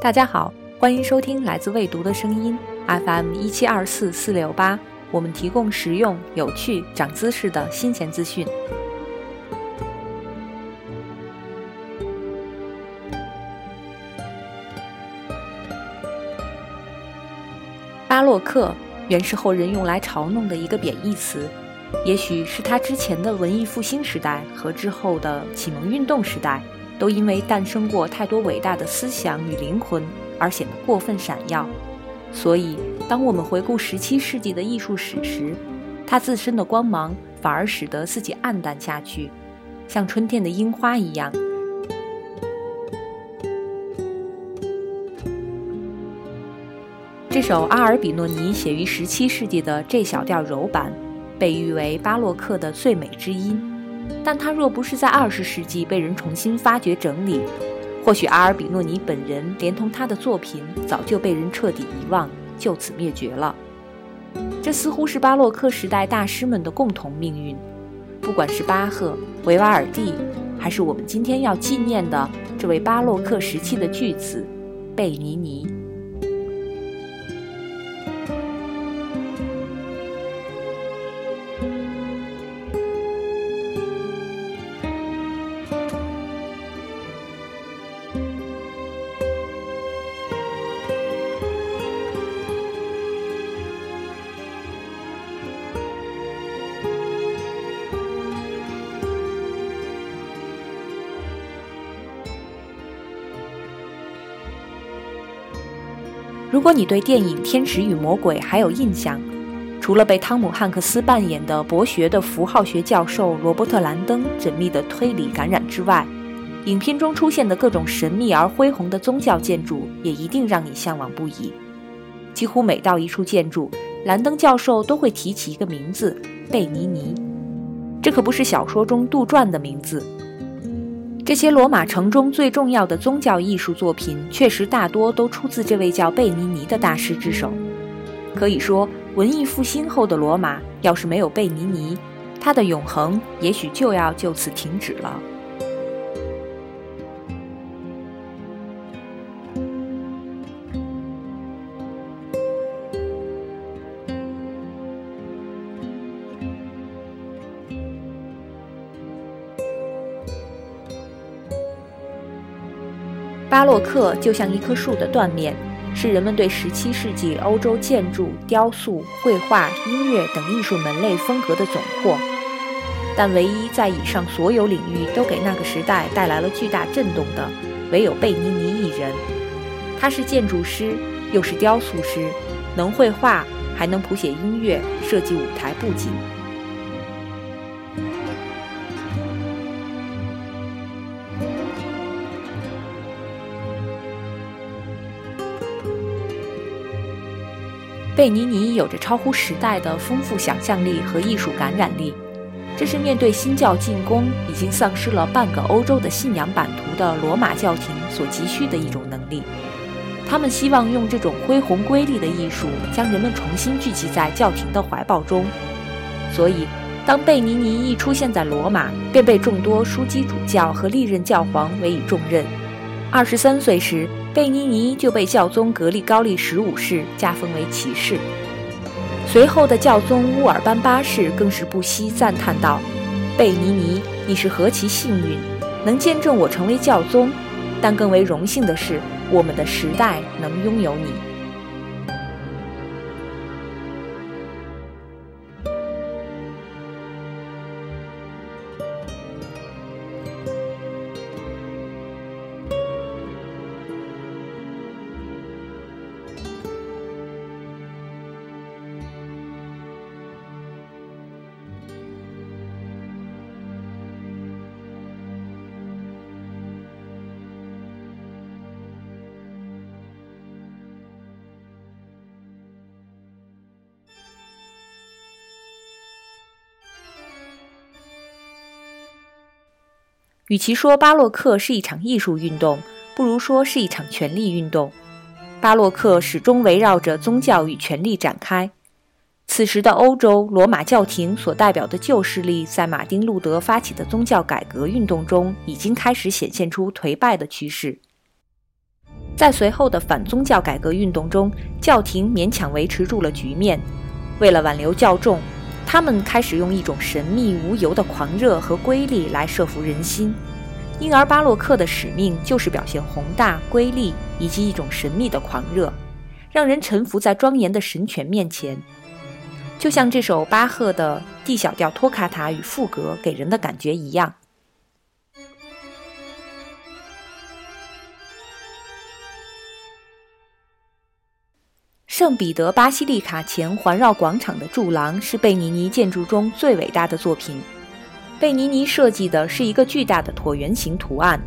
大家好，欢迎收听来自未读的声音 FM 一七二四四六八，我们提供实用、有趣、长姿势的新鲜资讯。巴洛克原是后人用来嘲弄的一个贬义词，也许是他之前的文艺复兴时代和之后的启蒙运动时代。都因为诞生过太多伟大的思想与灵魂而显得过分闪耀，所以当我们回顾十七世纪的艺术史时，它自身的光芒反而使得自己暗淡下去，像春天的樱花一样。这首阿尔比诺尼写于十七世纪的 G 小调柔版，被誉为巴洛克的最美之音。但他若不是在二十世纪被人重新发掘整理，或许阿尔比诺尼本人连同他的作品早就被人彻底遗忘，就此灭绝了。这似乎是巴洛克时代大师们的共同命运，不管是巴赫、维瓦尔第，还是我们今天要纪念的这位巴洛克时期的巨子贝尼尼。如果你对电影《天使与魔鬼》还有印象，除了被汤姆·汉克斯扮演的博学的符号学教授罗伯特·兰登缜密的推理感染之外，影片中出现的各种神秘而恢宏的宗教建筑也一定让你向往不已。几乎每到一处建筑，兰登教授都会提起一个名字——贝尼尼。这可不是小说中杜撰的名字。这些罗马城中最重要的宗教艺术作品，确实大多都出自这位叫贝尼尼的大师之手。可以说，文艺复兴后的罗马，要是没有贝尼尼，它的永恒也许就要就此停止了。洛克就像一棵树的断面，是人们对十七世纪欧洲建筑、雕塑、绘画、音乐等艺术门类风格的总括。但唯一在以上所有领域都给那个时代带来了巨大震动的，唯有贝尼尼一人。他是建筑师，又是雕塑师，能绘画，还能谱写音乐、设计舞台布景。贝尼尼有着超乎时代的丰富想象力和艺术感染力，这是面对新教进攻、已经丧失了半个欧洲的信仰版图的罗马教廷所急需的一种能力。他们希望用这种恢宏瑰丽的艺术，将人们重新聚集在教廷的怀抱中。所以，当贝尼尼一出现在罗马，便被众多枢机主教和历任教皇委以重任。二十三岁时。贝尼尼就被教宗格里高利十五世加封为骑士，随后的教宗乌尔班八世更是不惜赞叹道：“贝尼尼，你是何其幸运，能见证我成为教宗，但更为荣幸的是，我们的时代能拥有你。”与其说巴洛克是一场艺术运动，不如说是一场权力运动。巴洛克始终围绕着宗教与权力展开。此时的欧洲，罗马教廷所代表的旧势力，在马丁·路德发起的宗教改革运动中，已经开始显现出颓败的趋势。在随后的反宗教改革运动中，教廷勉强维持住了局面。为了挽留教众，他们开始用一种神秘无由的狂热和瑰丽来慑服人心。因而，巴洛克的使命就是表现宏大、瑰丽以及一种神秘的狂热，让人臣服在庄严的神权面前。就像这首巴赫的 D 小调托卡塔与赋格给人的感觉一样。圣彼得巴西利卡前环绕广场的柱廊是贝尼尼建筑中最伟大的作品。贝尼尼设计的是一个巨大的椭圆形图案，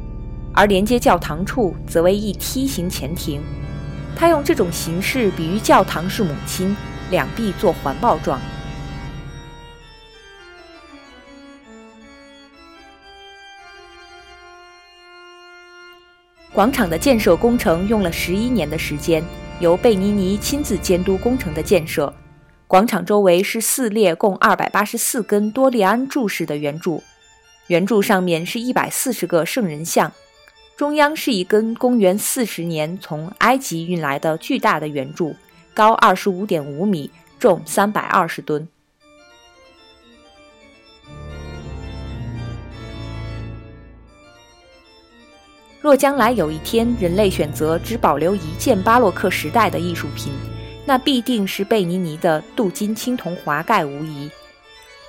而连接教堂处则为一梯形前庭。他用这种形式比喻教堂是母亲，两臂做环抱状。广场的建设工程用了十一年的时间。由贝尼尼亲自监督工程的建设，广场周围是四列共二百八十四根多利安柱式的圆柱，圆柱上面是一百四十个圣人像，中央是一根公元四十年从埃及运来的巨大的圆柱，高二十五点五米，重三百二十吨。若将来有一天，人类选择只保留一件巴洛克时代的艺术品，那必定是贝尼尼的镀金青铜华盖无疑。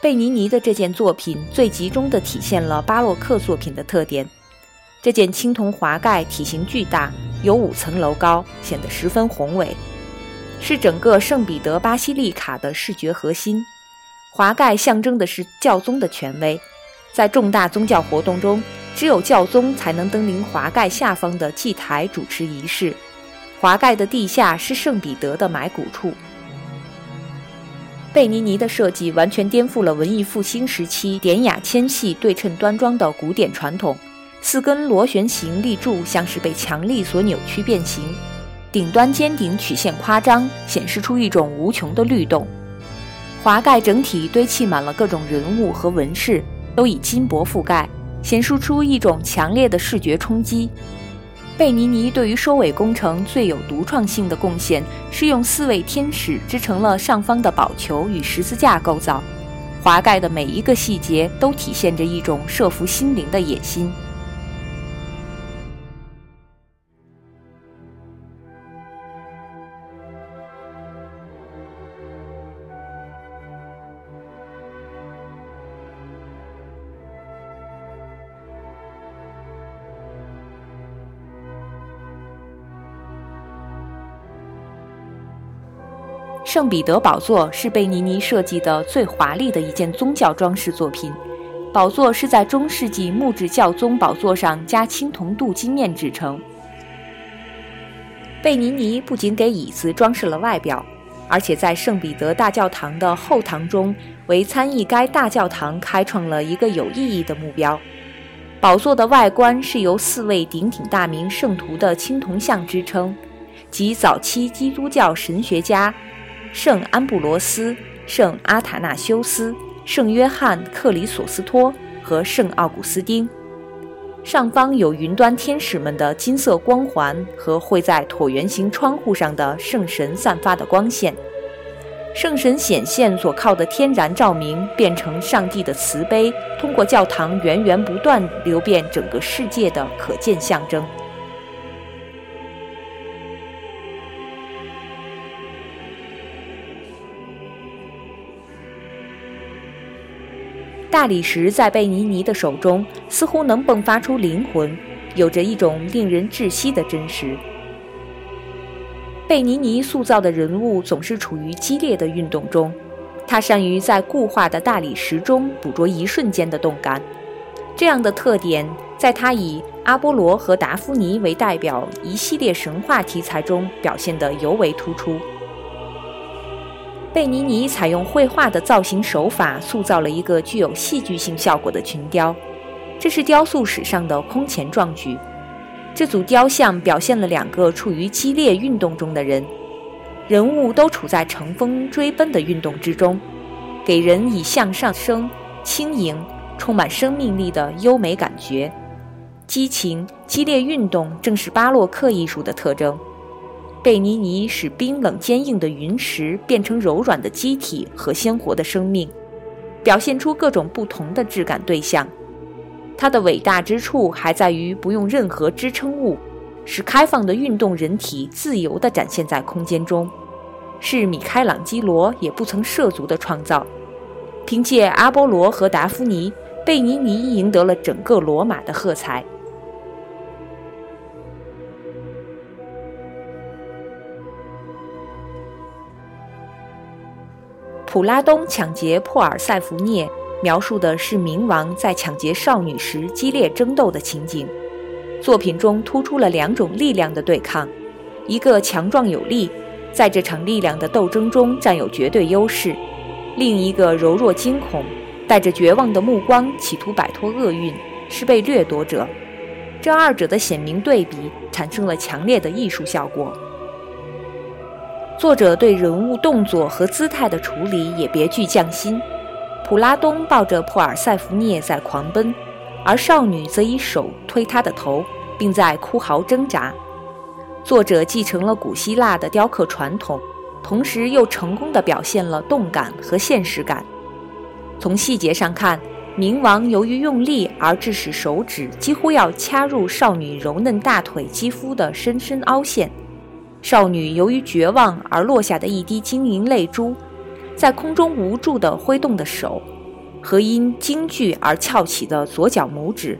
贝尼尼的这件作品最集中地体现了巴洛克作品的特点。这件青铜华盖体型巨大，有五层楼高，显得十分宏伟，是整个圣彼得巴西利卡的视觉核心。华盖象征的是教宗的权威，在重大宗教活动中。只有教宗才能登临华盖下方的祭台主持仪式，华盖的地下是圣彼得的埋骨处。贝尼尼的设计完全颠覆了文艺复兴时期典雅纤细、对称端庄的古典传统。四根螺旋形立柱像是被强力所扭曲变形，顶端尖顶曲线夸张，显示出一种无穷的律动。华盖整体堆砌满了各种人物和纹饰，都以金箔覆盖。显示出一种强烈的视觉冲击。贝尼尼对于收尾工程最有独创性的贡献是用四位天使织成了上方的宝球与十字架构造，华盖的每一个细节都体现着一种设服心灵的野心。圣彼得宝座是贝尼尼设计的最华丽的一件宗教装饰作品。宝座是在中世纪木质教宗宝座上加青铜镀金面制成。贝尼尼不仅给椅子装饰了外表，而且在圣彼得大教堂的后堂中，为参议该大教堂开创了一个有意义的目标。宝座的外观是由四位鼎鼎大名圣徒的青铜像支撑，即早期基督教神学家。圣安布罗斯、圣阿塔纳修斯、圣约翰克里索斯托和圣奥古斯丁，上方有云端天使们的金色光环和绘在椭圆形窗户上的圣神散发的光线。圣神显现所靠的天然照明变成上帝的慈悲，通过教堂源源不断流遍整个世界的可见象征。大理石在贝尼尼的手中似乎能迸发出灵魂，有着一种令人窒息的真实。贝尼尼塑造的人物总是处于激烈的运动中，他善于在固化的大理石中捕捉一瞬间的动感。这样的特点，在他以阿波罗和达芙妮为代表一系列神话题材中表现得尤为突出。贝尼尼采用绘画的造型手法，塑造了一个具有戏剧性效果的群雕，这是雕塑史上的空前壮举。这组雕像表现了两个处于激烈运动中的人，人物都处在乘风追奔的运动之中，给人以向上升、轻盈、充满生命力的优美感觉。激情、激烈运动正是巴洛克艺术的特征。贝尼尼使冰冷坚硬的云石变成柔软的机体和鲜活的生命，表现出各种不同的质感对象。它的伟大之处还在于不用任何支撑物，使开放的运动人体自由地展现在空间中，是米开朗基罗也不曾涉足的创造。凭借阿波罗和达芙妮，贝尼尼赢得了整个罗马的喝彩。普拉东抢劫珀尔塞福涅，描述的是冥王在抢劫少女时激烈争斗的情景。作品中突出了两种力量的对抗：一个强壮有力，在这场力量的斗争中占有绝对优势；另一个柔弱惊恐，带着绝望的目光，企图摆脱厄运，是被掠夺者。这二者的鲜明对比，产生了强烈的艺术效果。作者对人物动作和姿态的处理也别具匠心。普拉东抱着珀尔塞福涅在狂奔，而少女则以手推他的头，并在哭嚎挣扎。作者继承了古希腊的雕刻传统，同时又成功地表现了动感和现实感。从细节上看，冥王由于用力而致使手指几乎要掐入少女柔嫩大腿肌肤的深深凹陷。少女由于绝望而落下的一滴晶莹泪珠，在空中无助地挥动的手，和因惊惧而翘起的左脚拇指，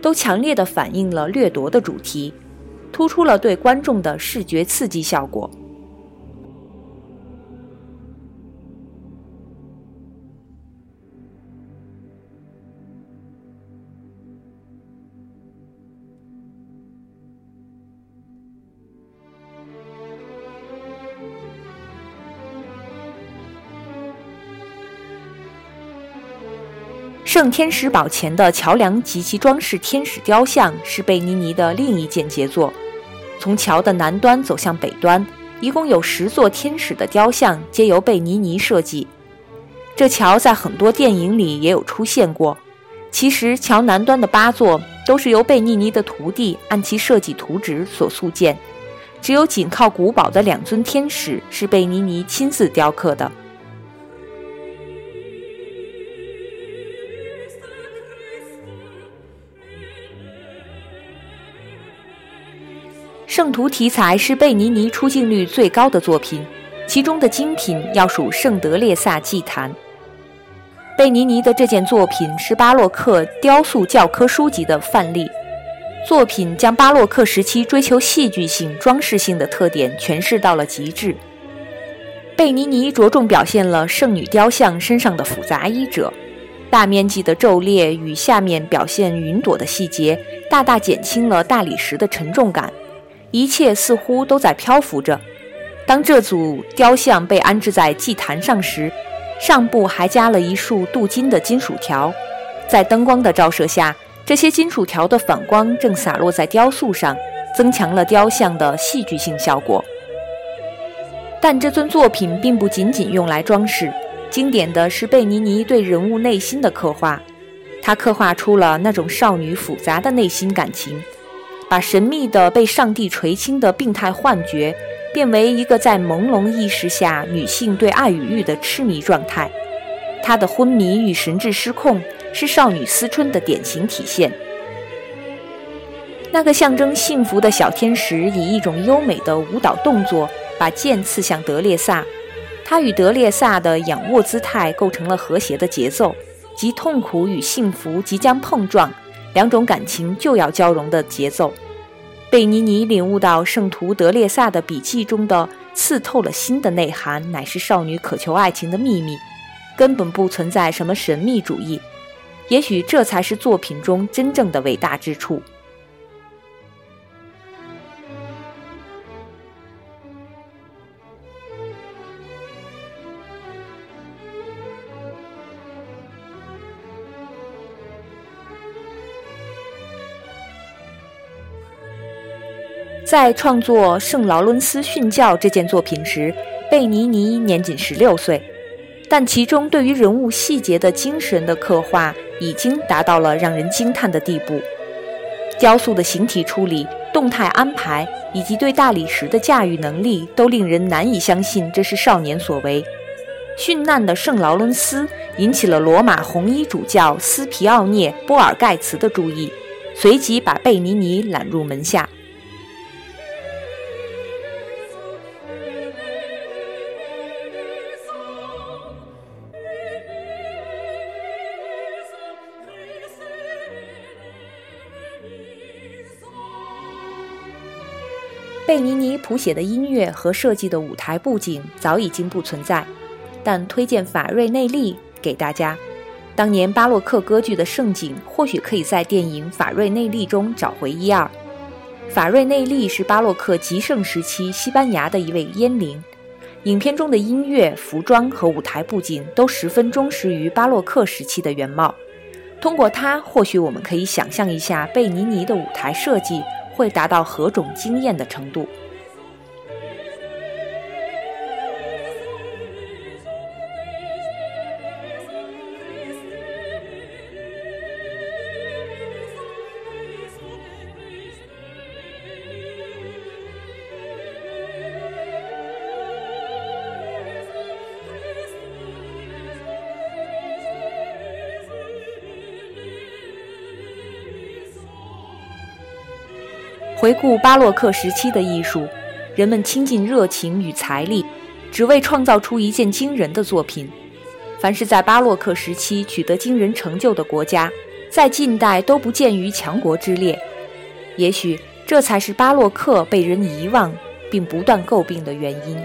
都强烈地反映了掠夺的主题，突出了对观众的视觉刺激效果。圣天使堡前的桥梁及其装饰天使雕像是贝尼尼的另一件杰作。从桥的南端走向北端，一共有十座天使的雕像，皆由贝尼尼设计。这桥在很多电影里也有出现过。其实，桥南端的八座都是由贝尼尼的徒弟按其设计图纸所塑建，只有紧靠古堡的两尊天使是贝尼尼亲自雕刻的。圣徒题材是贝尼尼出镜率最高的作品，其中的精品要数圣德列萨祭坛。贝尼尼的这件作品是巴洛克雕塑教科书级的范例，作品将巴洛克时期追求戏剧性、装饰性的特点诠释到了极致。贝尼尼着重表现了圣女雕像身上的复杂衣褶，大面积的皱裂与下面表现云朵的细节，大大减轻了大理石的沉重感。一切似乎都在漂浮着。当这组雕像被安置在祭坛上时，上部还加了一束镀金的金属条。在灯光的照射下，这些金属条的反光正洒落在雕塑上，增强了雕像的戏剧性效果。但这尊作品并不仅仅用来装饰，经典的是贝尼尼对人物内心的刻画。他刻画出了那种少女复杂的内心感情。把神秘的被上帝垂青的病态幻觉，变为一个在朦胧意识下女性对爱与欲的痴迷状态。她的昏迷与神志失控，是少女思春的典型体现。那个象征幸福的小天使，以一种优美的舞蹈动作，把剑刺向德列萨。他与德列萨的仰卧姿态构成了和谐的节奏，即痛苦与幸福即将碰撞。两种感情就要交融的节奏，贝尼尼领悟到圣徒德列萨的笔记中的刺透了心的内涵，乃是少女渴求爱情的秘密，根本不存在什么神秘主义。也许这才是作品中真正的伟大之处。在创作《圣劳伦斯训教》这件作品时，贝尼尼年仅十六岁，但其中对于人物细节的精神的刻画已经达到了让人惊叹的地步。雕塑的形体处理、动态安排以及对大理石的驾驭能力，都令人难以相信这是少年所为。殉难的圣劳伦斯引起了罗马红衣主教斯皮奥涅·波尔盖茨的注意，随即把贝尼尼揽入门下。贝尼尼谱写的音乐和设计的舞台布景早已经不存在，但推荐法瑞内利给大家。当年巴洛克歌剧的盛景，或许可以在电影《法瑞内利》中找回一二。法瑞内利是巴洛克极盛时期西班牙的一位阉灵，影片中的音乐、服装和舞台布景都十分忠实于巴洛克时期的原貌。通过它，或许我们可以想象一下贝尼尼的舞台设计。会达到何种惊艳的程度？回顾巴洛克时期的艺术，人们倾尽热情与财力，只为创造出一件惊人的作品。凡是在巴洛克时期取得惊人成就的国家，在近代都不见于强国之列。也许这才是巴洛克被人遗忘并不断诟病的原因。